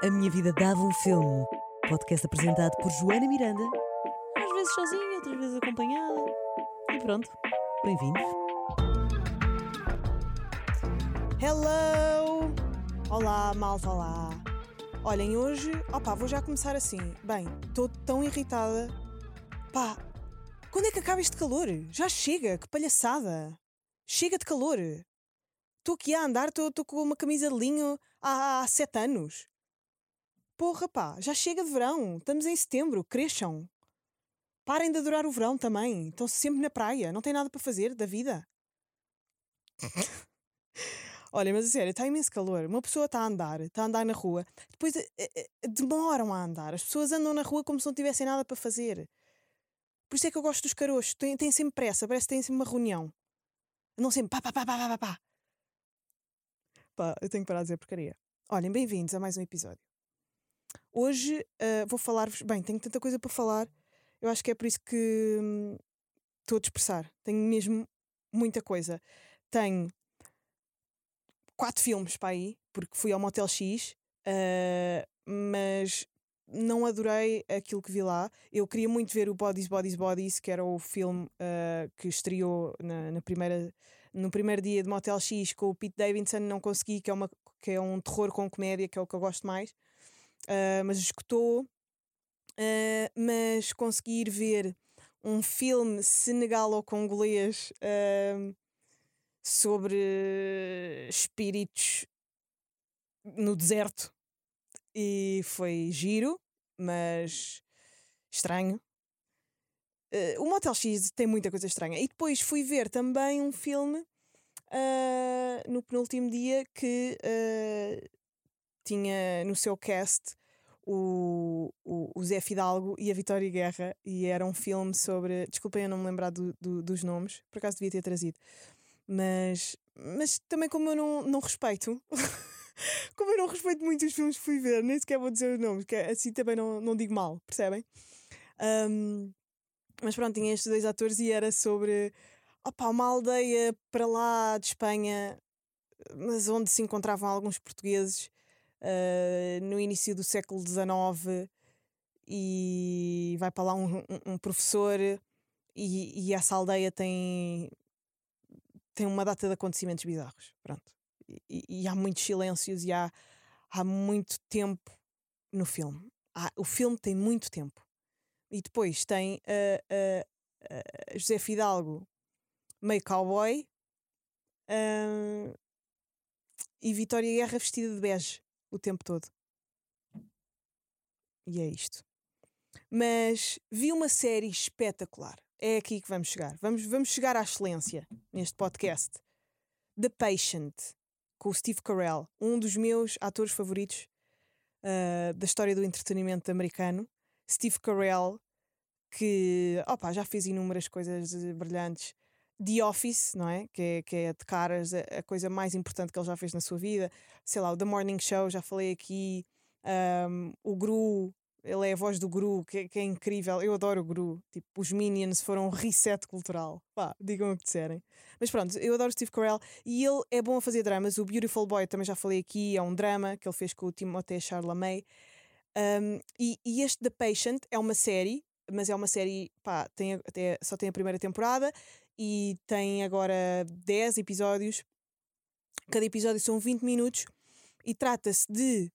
A Minha Vida Dava um Filme. Podcast apresentado por Joana Miranda. Às vezes sozinha, outras vezes acompanhada. E pronto, bem-vindos. Hello! Olá, malta, olá! Olhem, hoje, opá, vou já começar assim. Bem, estou tão irritada. Pá, quando é que acaba este calor? Já chega, que palhaçada! Chega de calor! Estou aqui a andar, estou com uma camisa de linho há, há sete anos. Porra, pá, já chega de verão. Estamos em setembro, cresçam. Parem de adorar o verão também. Estão sempre na praia, não têm nada para fazer da vida. Olha, mas a sério, está imenso calor. Uma pessoa está a andar, está a andar na rua, depois eh, eh, demoram a andar. As pessoas andam na rua como se não tivessem nada para fazer. Por isso é que eu gosto dos caroços. Têm, têm sempre pressa, parece que têm sempre uma reunião. Andam sempre pá, pá, pá, pá, pá, pá. Pá, eu tenho que parar de dizer porcaria. Olhem, bem-vindos a mais um episódio. Hoje uh, vou falar-vos. Bem, tenho tanta coisa para falar. Eu acho que é por isso que hum, estou a dispersar. Tenho mesmo muita coisa. Tenho quatro filmes para aí, porque fui ao Motel X, uh, mas não adorei aquilo que vi lá. Eu queria muito ver o Bodies, Bodies, Bodies, que era o filme uh, que estreou na, na, primeira, no primeiro dia de Motel X com o Pete Davidson. Não consegui, que é, uma, que é um terror com comédia, que é o que eu gosto mais. Uh, mas escutou. Uh, mas conseguir ver um filme senegalo-congolês sobre espíritos no deserto e foi giro, mas estranho. Uh, o Motel X tem muita coisa estranha. E depois fui ver também um filme uh, no penúltimo dia que uh, tinha no seu cast o, o, o, Zé Fidalgo e a Vitória Guerra. E era um filme sobre. Desculpem eu não me lembrar do, do, dos nomes, por acaso devia ter trazido. Mas, mas também, como eu não, não respeito. como eu não respeito muito os filmes que fui ver, nem sequer vou dizer os nomes, que assim também não, não digo mal, percebem? Um, mas pronto, tinha estes dois atores e era sobre opa, uma aldeia para lá de Espanha, mas onde se encontravam alguns portugueses uh, no início do século XIX e vai para lá um, um, um professor e, e essa aldeia tem tem uma data de acontecimentos bizarros. Pronto. E, e há muitos silêncios e há, há muito tempo no filme. Há, o filme tem muito tempo. E depois tem uh, uh, uh, José Fidalgo, meio cowboy, e Vitória Guerra vestida de bege o tempo todo. E é isto. Mas vi uma série espetacular é aqui que vamos chegar. Vamos, vamos chegar à excelência neste podcast. The Patient, com o Steve Carell, um dos meus atores favoritos uh, da história do entretenimento americano. Steve Carell, que opa, já fez inúmeras coisas brilhantes. The Office, não é? Que é, que é de caras a, a, coisa mais importante que ele já fez na sua vida. Sei lá, o The Morning Show, já falei aqui. Um, o Gru, ele é a voz do Gru, que, que, é incrível. Eu adoro o Gru. Tipo, os Minions foram um reset cultural. Pá, digam o que disserem. Mas pronto, eu adoro Steve Carell e ele é bom a fazer dramas. O Beautiful Boy, também já falei aqui, é um drama que ele fez com o Timothée Chalamet. Um, e, e este The Patient é uma série, mas é uma série, pá, tem, até, só tem a primeira temporada e tem agora 10 episódios. Cada episódio são 20 minutos e trata-se de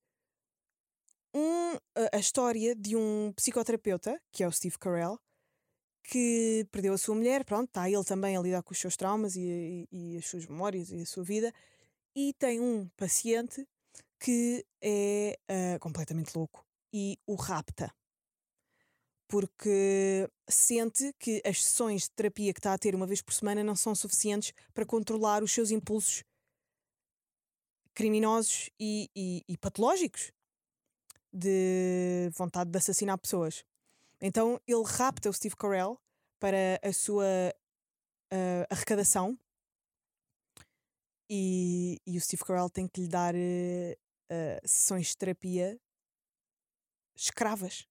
um, a, história de um psicoterapeuta, que é o Steve Carell, que perdeu a sua mulher, pronto, está ele também a lidar com os seus traumas e, e, e, as suas memórias e a sua vida, e tem um paciente que é uh, completamente louco e o rapta. Porque sente que as sessões de terapia que está a ter uma vez por semana não são suficientes para controlar os seus impulsos criminosos e, e patológicos de vontade de assassinar pessoas. Então ele rapta o Steve Carell para a sua uh, arrecadação e, e, o Steve Carell tem que lhe dar uh, uh, sessões de terapia escravas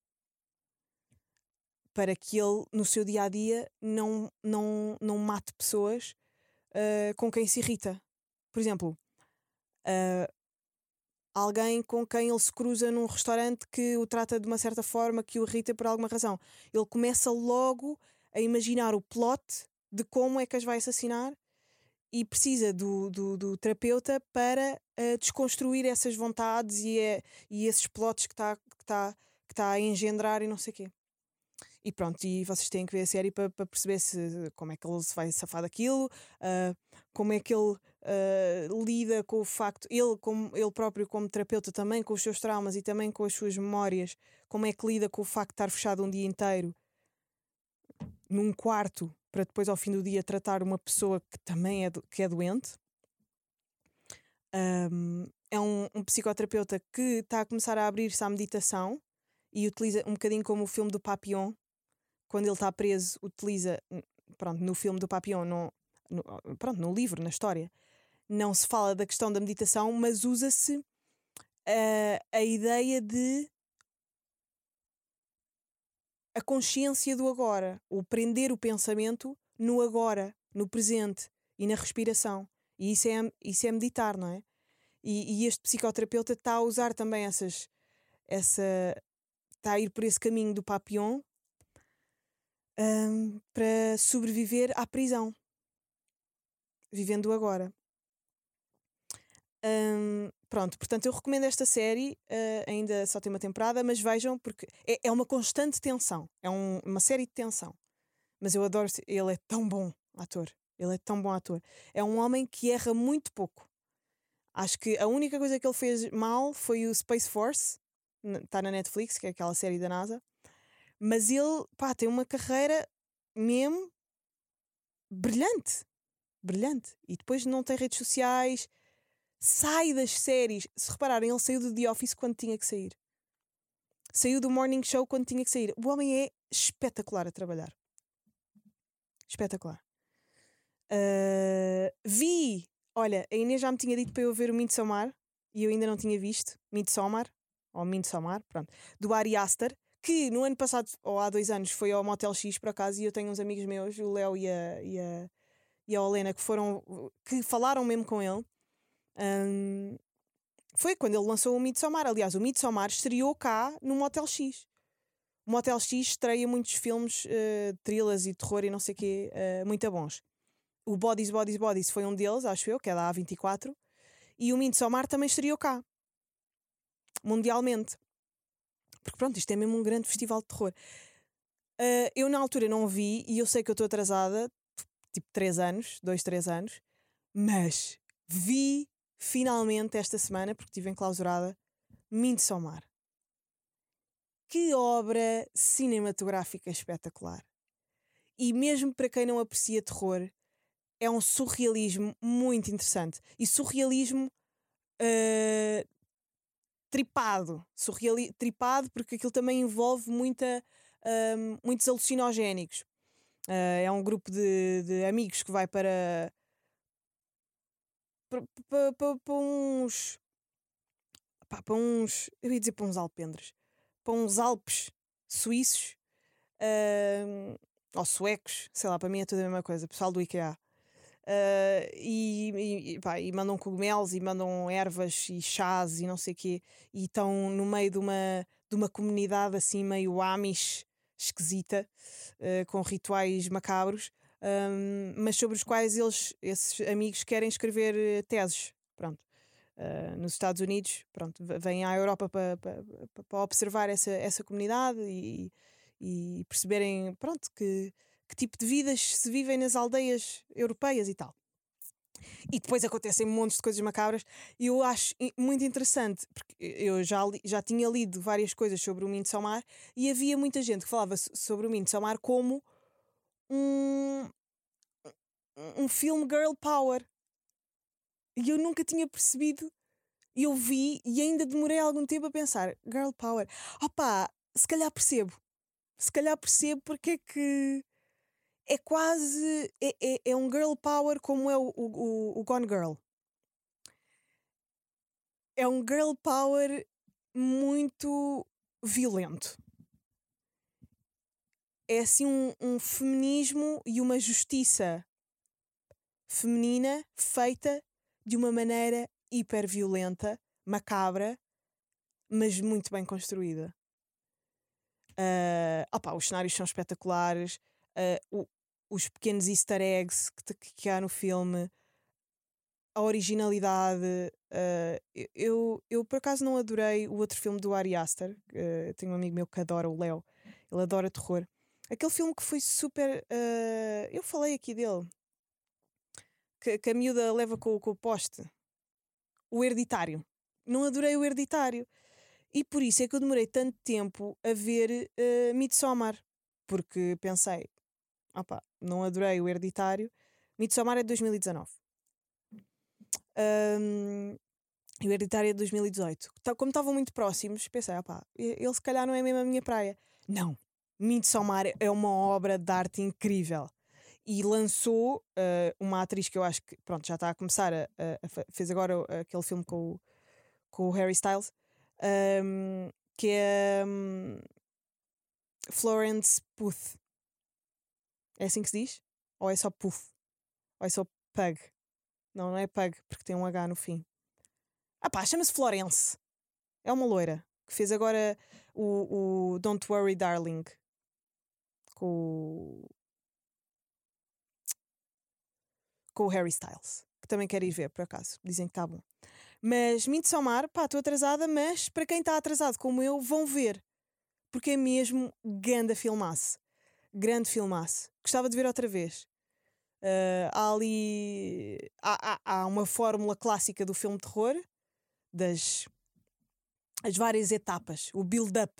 para que ele no seu dia a dia não, não, não mate pessoas com quem se irrita. Por exemplo, alguém com quem ele se cruza num restaurante que o trata de uma certa forma, que o irrita por alguma razão. Ele começa logo a imaginar o plot de como é que as vai assassinar e precisa do, do, do terapeuta para uh, desconstruir essas vontades e, é, e esses plots que está que tá, que tá a engendrar e não sei o quê. E pronto, e vocês têm que ver a série para, para perceber se, como é que ele se vai safar daquilo, uh, como é que ele uh, lida com o facto, ele, como, ele próprio como terapeuta também com os seus traumas e também com as suas memórias, como é que lida com o facto de estar fechado um dia inteiro num quarto para depois ao fim do dia tratar uma pessoa que também é, do, que é doente. Um, é um, um, psicoterapeuta que está a começar a abrir-se à meditação e utiliza um bocadinho como o filme do Papillon, quando ele está preso, utiliza, pronto, no filme do Papillon, no, no, pronto, no livro, na história, não se fala da questão da meditação, mas usa-se uh, a ideia de a consciência do agora, o prender o pensamento no agora, no presente e na respiração. E isso é, isso é meditar, não é? E, e este psicoterapeuta está a usar também essas. Essa, está a ir por esse caminho do papillon um, para sobreviver à prisão, vivendo agora. Um, pronto, portanto, eu recomendo esta série. Uh, ainda só tem uma temporada, mas vejam, porque é, é uma constante tensão. É um, uma série de tensão. Mas eu adoro. Ele é tão bom ator. Ele é tão bom ator. É um homem que erra muito pouco. Acho que a única coisa que ele fez mal foi o Space Force. Está na Netflix, que é aquela série da NASA. Mas ele, pá, tem uma carreira mesmo brilhante. Brilhante. E depois não tem redes sociais sai das séries. Se repararem, ele saiu do The Office quando tinha que sair. Saiu do Morning Show quando tinha que sair. O homem é espetacular a trabalhar. Espetacular. Uh, vi, olha, a Inês já me tinha dito para eu ver o Midsommar e eu ainda não tinha visto. Midsommar, ou Midsommar, pronto, do Ari Aster, que no ano passado, ou há dois anos, foi ao Motel X por acaso e eu tenho uns amigos meus, o Léo e a, e a, e a Olena, que foram, que falaram mesmo com ele um, foi quando ele lançou o Midsommar. Aliás, o Midsommar estreou cá no Motel X. O Motel X estreia muitos filmes, uh, thrillers e terror e não sei o quê, uh, muito bons. O Bodies, Bodies, Bodies foi um deles, acho eu, que é da A24. E o Midsommar também estreou cá. Mundialmente. Porque pronto, isto é mesmo um grande festival de terror. Uh, eu na altura não vi e eu sei que eu estou atrasada, tipo 3 anos, 2, 3 anos, mas vi finalmente esta semana, porque estive enclausurada, Midsommar. Que obra cinematográfica espetacular! E mesmo para quem não aprecia terror, é um surrealismo muito interessante. E surrealismo uh, tripado. Surreali tripado porque aquilo também envolve muita, uh, muitos alucinogénicos. Uh, é um grupo de, de amigos que vai para para uns. para uns. Eu ia dizer para uns alpendres. Para uns Alpes suíços uh, ou suecos, sei lá, para mim é tudo a mesma coisa. Pessoal do IKEA. Uh, e, e, pá, e, mandam cogumelos e mandam ervas e chás e não sei o quê, e estão no meio de uma, de uma comunidade assim meio amish esquisita, uh, com rituais macabros, um, mas sobre os quais eles, esses amigos, querem escrever eh, teses. Pronto. Uh, nos Estados Unidos, pronto, vêm à Europa para pa, pa, pa observar essa, essa comunidade e, e perceberem pronto, que, que tipo de vidas se vivem nas aldeias europeias e tal. E depois acontecem montes de coisas macabras e eu acho muito interessante, porque eu já, li, já tinha lido várias coisas sobre o Midsommar e havia muita gente que falava sobre o Midsommar como um, um filme girl power. E eu nunca tinha percebido. E eu vi e ainda demorei algum tempo a pensar: girl power. Opa, se calhar percebo. Se calhar percebo porque é que é quase. É, é, é um girl power como é o, o, o Gone Girl. É um girl power muito violento é assim um, um feminismo e uma justiça feminina feita de uma maneira hiper violenta, macabra, mas muito bem construída. Uh, opa, os cenários são espetaculares, uh, o, os pequenos easter eggs que, que há no filme, a originalidade. Uh, eu, eu, por acaso, não adorei o outro filme do Ari Aster. Uh, tenho um amigo meu que adora, o Léo. Ele adora terror. Aquele filme que foi super. Uh, eu falei aqui dele. Que, que a miúda leva com, com o poste. O Hereditário. Não adorei o Hereditário. E por isso é que eu demorei tanto tempo a ver uh, Midsommar. Porque pensei, opa, não adorei o Hereditário. Midsommar é de 2019. Um, e o Hereditário é de 2018. Como estavam muito próximos, pensei, opá, ele se calhar não é mesmo a minha praia. Não, Midsommar é uma obra de arte incrível. E lançou uh, uma atriz que eu acho que pronto, já está a começar a, a, a fez agora aquele filme com o, com o Harry Styles, um, que é um, Florence Puth. É assim que se diz? Ou é só Puff? Ou é só Pug? Não, não é Pug, porque tem um H no fim. Ah pá, chama-se Florence. É uma loira que fez agora o, o Don't Worry Darling com, com o Harry Styles, que também quero ir ver, por acaso. Dizem que está bom. Mas Midsommar, pá, estou atrasada, mas para quem está atrasado como eu, vão ver. Porque é mesmo grande filmaço. Grande filmaço. Gostava de ver outra vez. Uh, há ali. Há, há, há, uma fórmula clássica do filme de terror, das as várias etapas, o build-up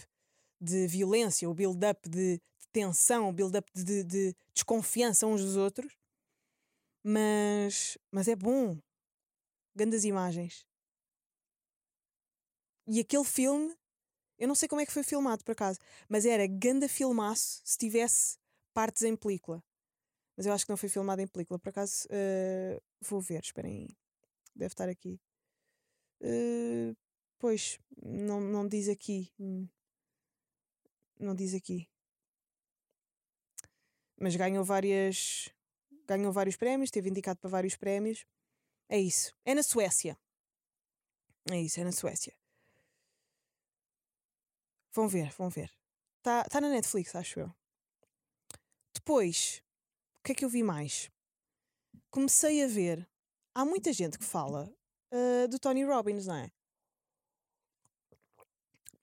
de violência, o build-up de, de, tensão, o build-up de, de, de, desconfiança uns dos outros. Mas, mas é bom. Grandes imagens. E aquele filme, eu não sei como é que foi filmado por acaso, mas era ganda filmaço se tivesse partes em película. Mas eu acho que não foi filmado em película. Por acaso, uh, vou ver, esperem aí. Deve estar aqui. Uh, pois, não, não diz aqui. Não diz aqui. Mas ganhou várias. Ganhou vários prémios, teve indicado para vários prémios. É isso. É na Suécia. É isso, é na Suécia. Vão ver, vão ver. Está tá na Netflix, acho eu. Depois, o que é que eu vi mais? Comecei a ver. Há muita gente que fala uh, do Tony Robbins, não é?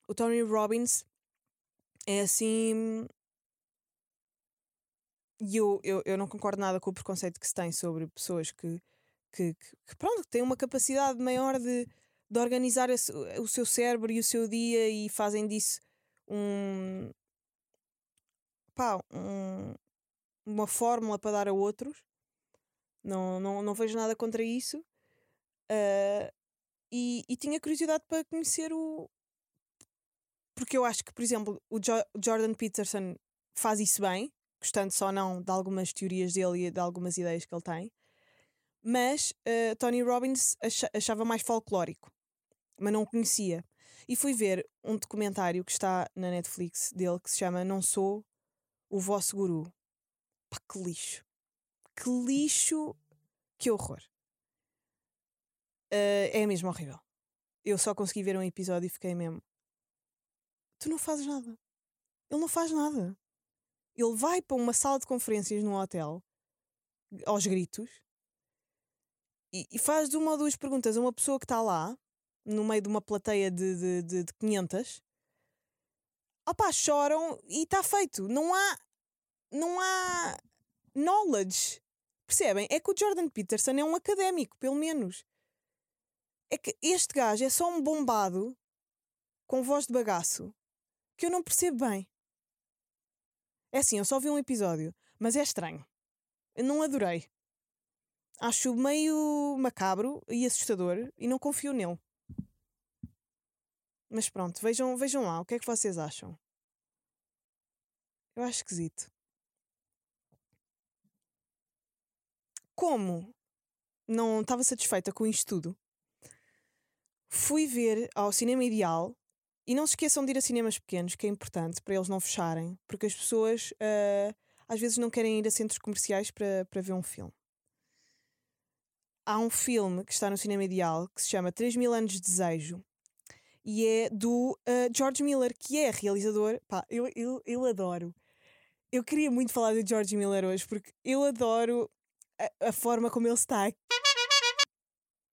O Tony Robbins é assim. E eu, eu, eu não concordo nada com o preconceito que se tem sobre pessoas que, que, que, que pronto, têm uma capacidade maior de, de organizar o seu cérebro e o seu dia e fazem disso um. pá, um, uma fórmula para dar a outros. Não, não, não vejo nada contra isso. Uh, e, e tinha curiosidade para conhecer o. Porque eu acho que, por exemplo, o jo Jordan Peterson faz isso bem, gostando só não de algumas teorias dele e de algumas ideias que ele tem. Mas uh, Tony Robbins achava mais folclórico, mas não conhecia. E fui ver um documentário que está na Netflix dele que se chama Não Sou o Vosso Guru. Pá, que lixo. Que lixo. Que horror. Uh, é mesmo horrível. Eu só consegui ver um episódio e fiquei mesmo. Tu não fazes nada. Ele não faz nada. Ele vai para uma sala de conferências num hotel, aos gritos, e, e faz uma ou duas perguntas a uma pessoa que está lá, no meio de uma plateia de, de, de, de 500. Opá, choram e está feito. Não há não há knowledge. Percebem? É que o Jordan Peterson é um académico, pelo menos. É que este gajo é só um bombado com voz de bagaço que eu não percebo bem. É assim, eu só vi um episódio, mas é estranho. Eu não adorei. Acho meio macabro e assustador e não confio nele. Mas pronto, vejam, vejam lá, o que é que vocês acham? Eu acho esquisito. como não estava satisfeita com isto tudo, fui ver ao Cinema Ideal. E não se esqueçam de ir a cinemas pequenos, que é importante para eles não fecharem, porque as pessoas uh, às vezes não querem ir a centros comerciais para, para ver um filme. há um filme que está no cinema ideal que se chama 3 mil anos de desejo e é do uh, George Miller, que é realizador. Pá, eu, eu, eu adoro. Eu queria muito falar de George Miller hoje porque eu adoro a, a forma como ele está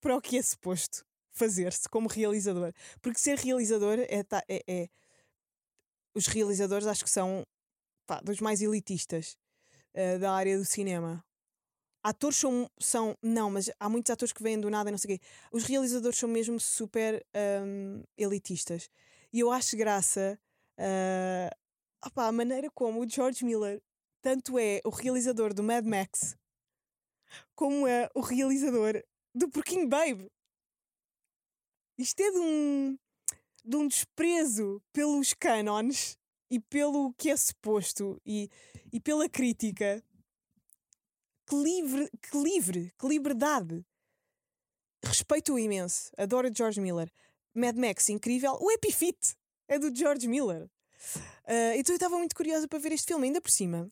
para o que é suposto fazer-se como realizador. Porque ser realizador é, é, é, Os realizadores acho que são pá, dos mais elitistas uh, da área do cinema. Atores são, são. Não, mas há muitos atores que vêm do nada e não sei o quê. Os realizadores são mesmo super um, elitistas. E eu acho graça uh, opa, a maneira como o George Miller tanto é o realizador do Mad Max como é o realizador do Porquinho Babe. Isto é de um, de um desprezo pelos cânones e pelo que é suposto e, e pela crítica. Que livre, que livre, que liberdade. Respeito-o imenso. Adoro George Miller. Mad Max, incrível. O Epifit é do George Miller. Uh, então eu estava muito curiosa para ver este filme, ainda por cima.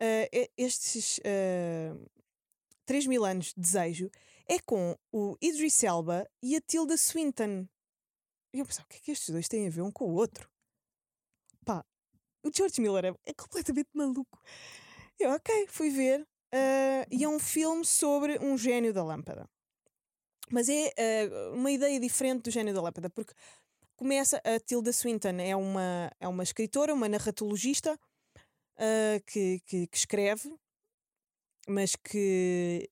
Uh, estes uh, 3 mil anos de desejo é com o Idris Elba e a Tilda Swinton. E eu pensava, o que é que estes dois têm a ver um com o outro? Pá, o George Miller é, é completamente maluco. Eu, ok, fui ver. Uh, e é um filme sobre um gênio da lâmpada. Mas é uh, uma ideia diferente do gênio da lâmpada, porque começa a Tilda Swinton é uma, é uma escritora, uma narratologista uh, que, que, que, escreve, mas que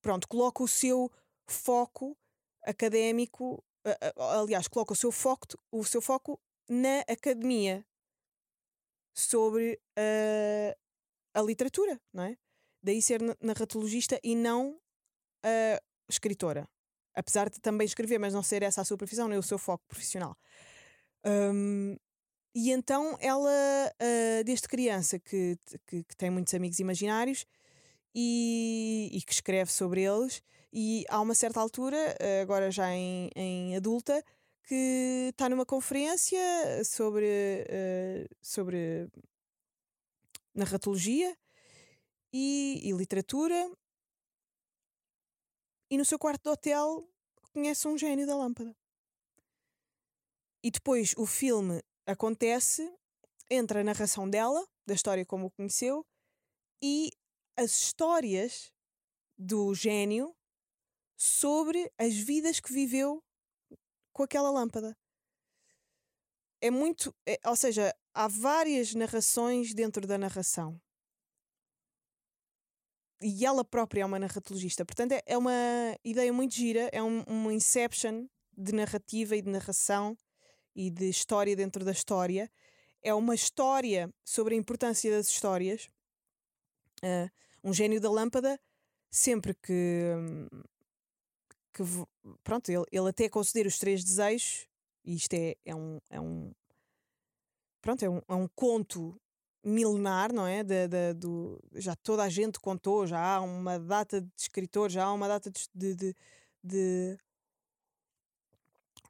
pronto, coloca o seu foco académico, aliás, coloca o seu foco, o seu foco na academia sobre a literatura, não é? Daí ser narratologista e não uh, escritora. Apesar de também escrever, mas não ser essa a sua profissão, nem o seu foco profissional. Um, e então ela, uh, desde criança, que, que, que, tem muitos amigos imaginários e, e, que escreve sobre eles, e há uma certa altura, agora já em, em adulta, que está numa conferência sobre, uh, sobre narratologia e, e, literatura. E no seu quarto de hotel conhece um gênio da lâmpada. E depois o filme acontece entre a narração dela, da história como o conheceu, e as histórias do gênio sobre as vidas que viveu com aquela lâmpada. É muito. É, ou seja, há várias narrações dentro da narração. E ela própria é uma narratologista. Portanto, é, é uma ideia muito gira, é um, um inception de narrativa e de narração e de história dentro da história. É uma história sobre a importância das histórias. Uh, um gênio da lâmpada, sempre que, que pronto, ele, ele até conceder os três desejos, e isto é, é, um, é um pronto, é um, é um conto milenar, não é? De, do, já toda a gente contou, já há uma data de escritores, já há uma data de, de, de,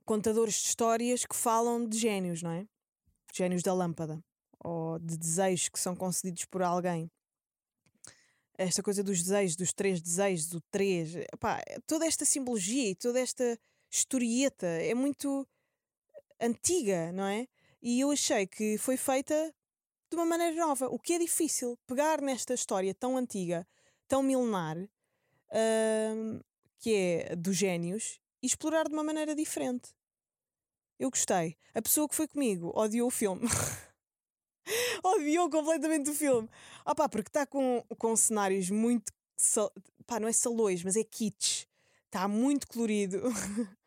contadores de histórias que falam de génios, não é? Génios da lâmpada, ou de desejos que são concedidos por alguém esta coisa dos desejos, dos três desejos, o três, epá, toda esta simbologia e toda esta historieta é muito antiga, não é? E eu achei que foi feita de uma maneira nova, o que é difícil, pegar nesta história tão antiga, tão milenar, uh, que é dos génios, e explorar de uma maneira diferente. Eu gostei. A pessoa que foi comigo odiou o filme. odiou completamente o filme. Ah pá, porque está com, com cenários muito. pá, não é salões, mas é kits. Está muito colorido.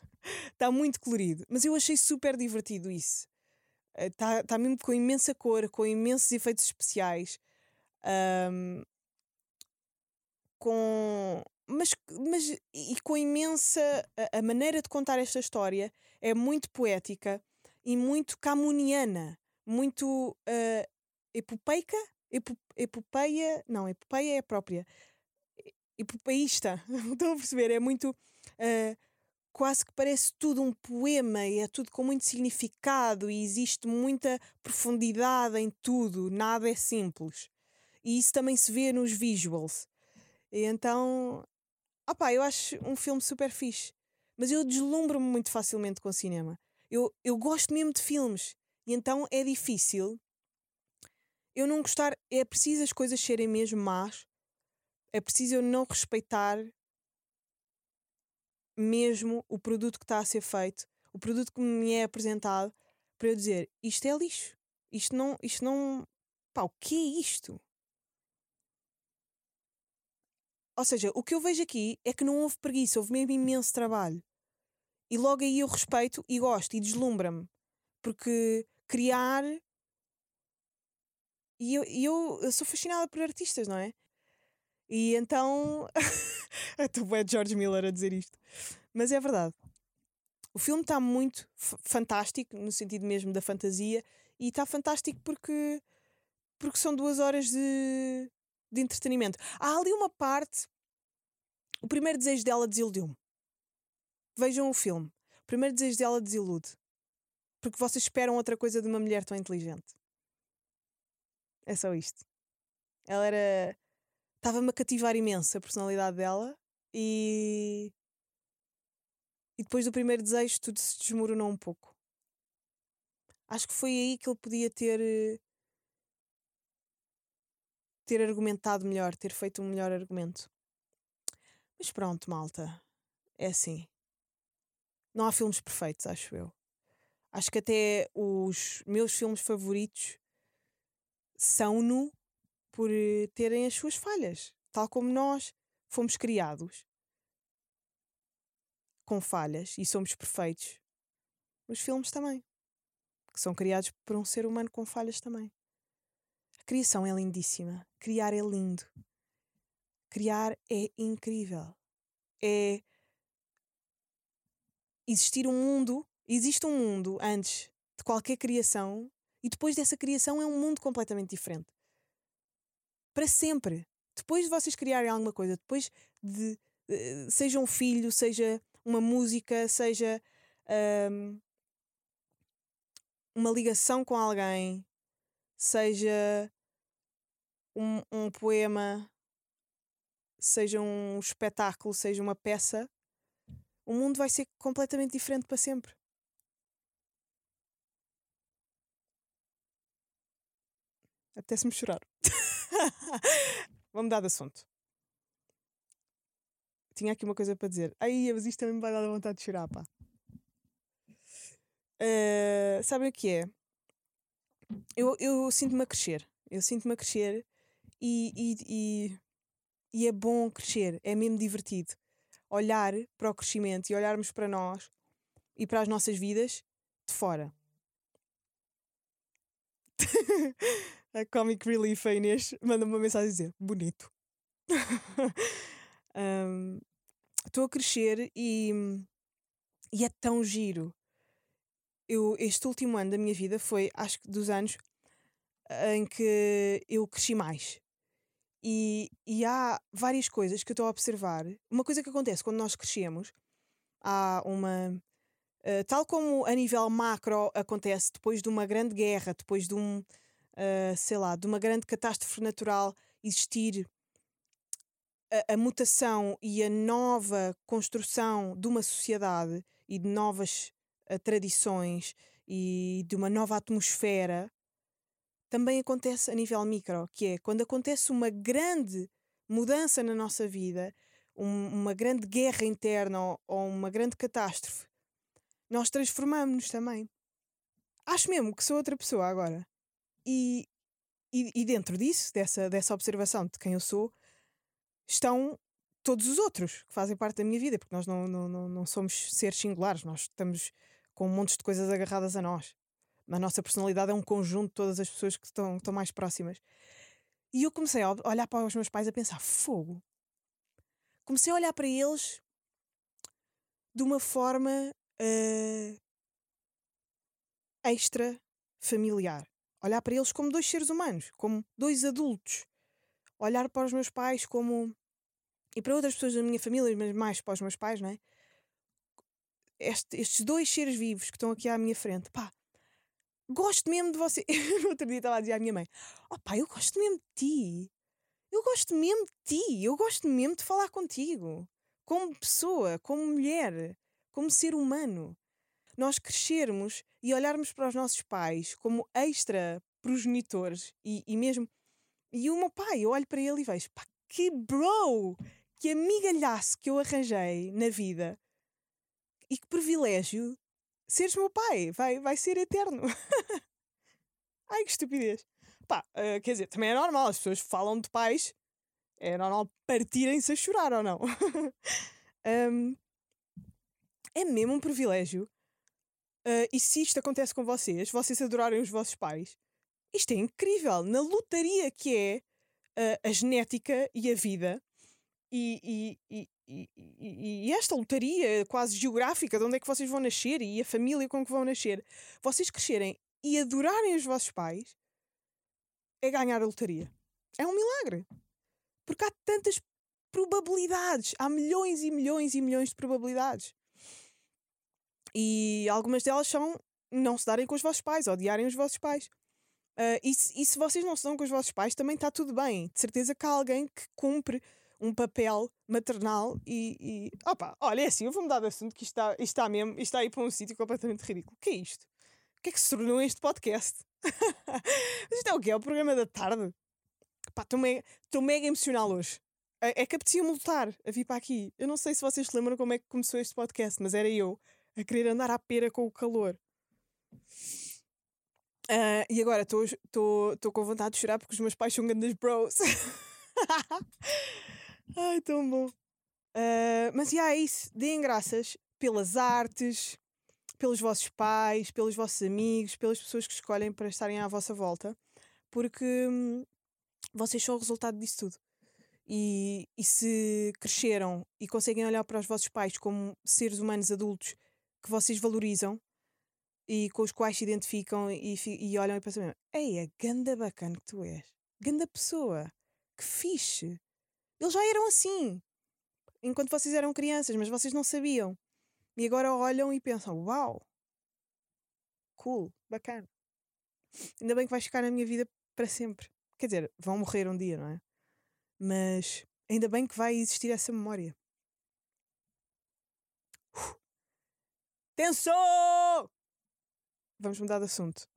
Está muito colorido. Mas eu achei super divertido isso. Está eh, tá mesmo com imensa cor, com imensos efeitos especiais. Um, com. Mas, mas e com imensa. A, a, maneira de contar esta história é muito poética e muito camuniana muito uh, epopeica, epo, epopeia, não, epopeia é a própria, epopeísta, estão a perceber? É muito, uh, quase que parece tudo um poema e é tudo com muito significado e existe muita profundidade em tudo, nada é simples. E isso também se vê nos visuals. E então Ah pá, eu acho um filme super fixe. Mas eu deslumbro-me muito facilmente com cinema. Eu, eu gosto mesmo de filmes. E então é difícil eu não gostar. É preciso as coisas serem mesmo más. É preciso eu não respeitar mesmo o produto que está a ser feito, o produto que me é apresentado, para eu dizer isto é lixo. Isto não. Isto não pá, o que é isto? Ou seja, o que eu vejo aqui é que não houve preguiça, houve mesmo imenso trabalho. E logo aí eu respeito e gosto e deslumbra-me. Porque criar. E eu, eu sou fascinada por artistas, não é? E então. Estou é George Miller a dizer isto. Mas é verdade. O filme está muito fantástico, no sentido mesmo da fantasia, e está fantástico porque, porque são duas horas de, de entretenimento. Há ali uma parte. O primeiro desejo dela desiludiu-me. Vejam o filme. O primeiro desejo dela desilude. Porque vocês esperam outra coisa de uma mulher tão inteligente. É só isto. Ela era. Estava-me a cativar imenso a personalidade dela e. E depois do primeiro desejo tudo se desmoronou um pouco. Acho que foi aí que ele podia ter ter argumentado melhor, ter feito um melhor argumento. Mas pronto, malta. É assim. Não há filmes perfeitos, acho eu. Acho que até os meus filmes favoritos são-no por eh, terem as suas falhas. Tal como nós fomos criados com falhas e somos perfeitos. Os filmes também. Que são criados por um ser humano com falhas também. A criação é lindíssima. Criar é lindo. Criar é incrível. É existir um mundo, existe um mundo antes de qualquer criação e depois dessa criação é um mundo completamente diferente. Para sempre. Depois de vocês criarem alguma coisa, depois de. Uh, seja um filho, seja uma música, seja um, uma ligação com alguém, seja um, um poema, seja um espetáculo, seja uma peça, o mundo vai ser completamente diferente para sempre. Apetece-me chorar. Vamos mudar de assunto. Tinha aqui uma coisa para dizer. Ai, mas isto também me vai dar vontade de chorar, pá. Uh, sabem o que é? Eu, eu sinto-me a crescer. Eu sinto-me a crescer e, e, e, e é bom crescer, é mesmo divertido. Olhar para o crescimento e olharmos para nós e para as nossas vidas de fora. a Comic Relief, a Inês, manda-me uma mensagem a dizer: bonito. Estou um, a crescer e, e é tão giro. Eu, este último ano da minha vida foi, acho que dos anos em que eu cresci mais. E, e há várias coisas que eu estou a observar. Uma coisa que acontece quando nós crescemos, há uma. Uh, tal como a nível macro acontece depois de uma grande guerra, depois de um. Uh, sei lá, de uma grande catástrofe natural existir a, a, mutação e a nova construção de uma sociedade e de novas uh, tradições e de uma nova atmosfera também acontece a nível micro, que é quando acontece uma grande mudança na nossa vida, um, uma grande guerra interna ou, ou uma grande catástrofe, nós transformamos-nos também. Acho mesmo que sou outra pessoa agora. E, e, e, dentro disso, dessa, dessa observação de quem eu sou, estão todos os outros que fazem parte da minha vida, porque nós não, não, não, não somos seres singulares, nós estamos com um monte de coisas agarradas a nós a nossa personalidade é um conjunto de todas as pessoas que estão, estão mais próximas. E eu comecei a olhar para os meus pais a pensar: fogo. Comecei a olhar para eles de uma forma uh, extra familiar. Olhar para eles como dois seres humanos, como dois adultos. Olhar para os meus pais como. E para outras pessoas da minha família, mas mais para os meus pais, não é? Este, estes dois seres vivos que estão aqui à minha frente, pá, gosto mesmo de você. no outro dia estava a dizer à minha mãe: Oh pá, eu gosto mesmo de ti. Eu gosto mesmo de ti. Eu gosto mesmo de falar contigo. como pessoa, como mulher, como ser humano. Nós crescermos e olharmos para os nossos pais como extra progenitores e, e mesmo. E o meu pai, eu olho para ele e vejo, pá, que bro! Que amigalhaço que eu arranjei na vida e que privilégio seres meu pai, vai, vai ser eterno. Ai, que estupidez. Pá, uh, quer dizer, também é normal, as pessoas falam de pais, é normal partirem-se a chorar ou não. um, é mesmo um privilégio. Uh, e se isto acontece com vocês, vocês adorarem os vossos pais, isto é incrível. Na lotaria que é uh, a genética e a vida, e, e, e, e, esta lotaria quase geográfica de onde é que vocês vão nascer e a família com que vão nascer, vocês crescerem e adorarem os vossos pais, é ganhar a lotaria. É um milagre. Porque há tantas probabilidades. Há milhões e milhões e milhões de probabilidades. E algumas delas são não se darem com os vossos pais, odiarem os vossos pais. Uh, e, se, e se vocês não se dão com os vossos pais, também está tudo bem. De certeza que há alguém que cumpre um papel maternal e, e. Opa, olha, é assim, eu vou mudar de assunto que isto está, isto está mesmo, isto está aí para um sítio completamente ridículo. O que é isto? O que é que se tornou este podcast? isto é o quê? É o programa da tarde? Pá, estou mega, mega emocional hoje. É, é que apetecia-me lutar a vir para aqui. Eu não sei se vocês se lembram como é que começou este podcast, mas era eu a querer andar à pera com o calor. Uh, e agora estou com vontade de chorar porque os meus pais são grandes bros. Ai, tão bom. Uh, mas já é isso. Deem graças pelas artes, pelos vossos pais, pelos vossos amigos, pelas pessoas que escolhem para estarem à vossa volta, porque hum, vocês são o resultado disso tudo. E, e se cresceram e conseguem olhar para os vossos pais como seres humanos adultos que vocês valorizam e com os quais se identificam e, e olham e pensam: Ei, é ganda bacana que tu és, ganda pessoa, que fixe. Eles já eram assim enquanto vocês eram crianças, mas vocês não sabiam. E agora olham e pensam: Uau, cool, bacana. Ainda bem que vais ficar na minha vida para sempre. Quer dizer, vão morrer um dia, não é? Mas ainda bem que vai existir essa memória. Tensou! Vamos mudar de assunto.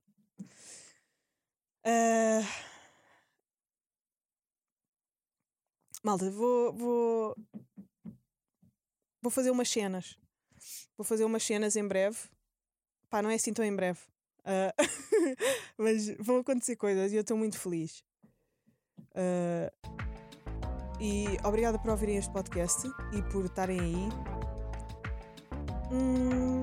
Uh... Malta, vou, vou. Vou fazer umas cenas. Vou fazer umas cenas em breve. Pá, não é assim tão em breve. Uh... mas vão acontecer coisas e eu estou muito feliz. Uh, e obrigada por ouvirem este podcast e por estarem aí. Hum,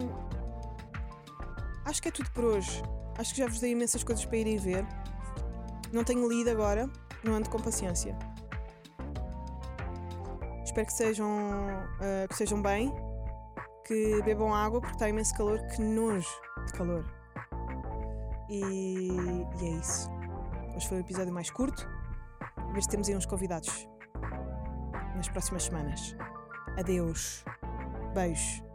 acho que é tudo por hoje. Acho que já vos dei imensas coisas para irem ver. Não tenho lido agora, não ando com paciência. Espero que sejam, uh, que sejam bem, que bebam água porque está imenso calor, que nojo de calor. E, e é isso. Hoje foi o episódio mais curto ver se temos aí uns convidados nas próximas semanas. Adeus. Beijo.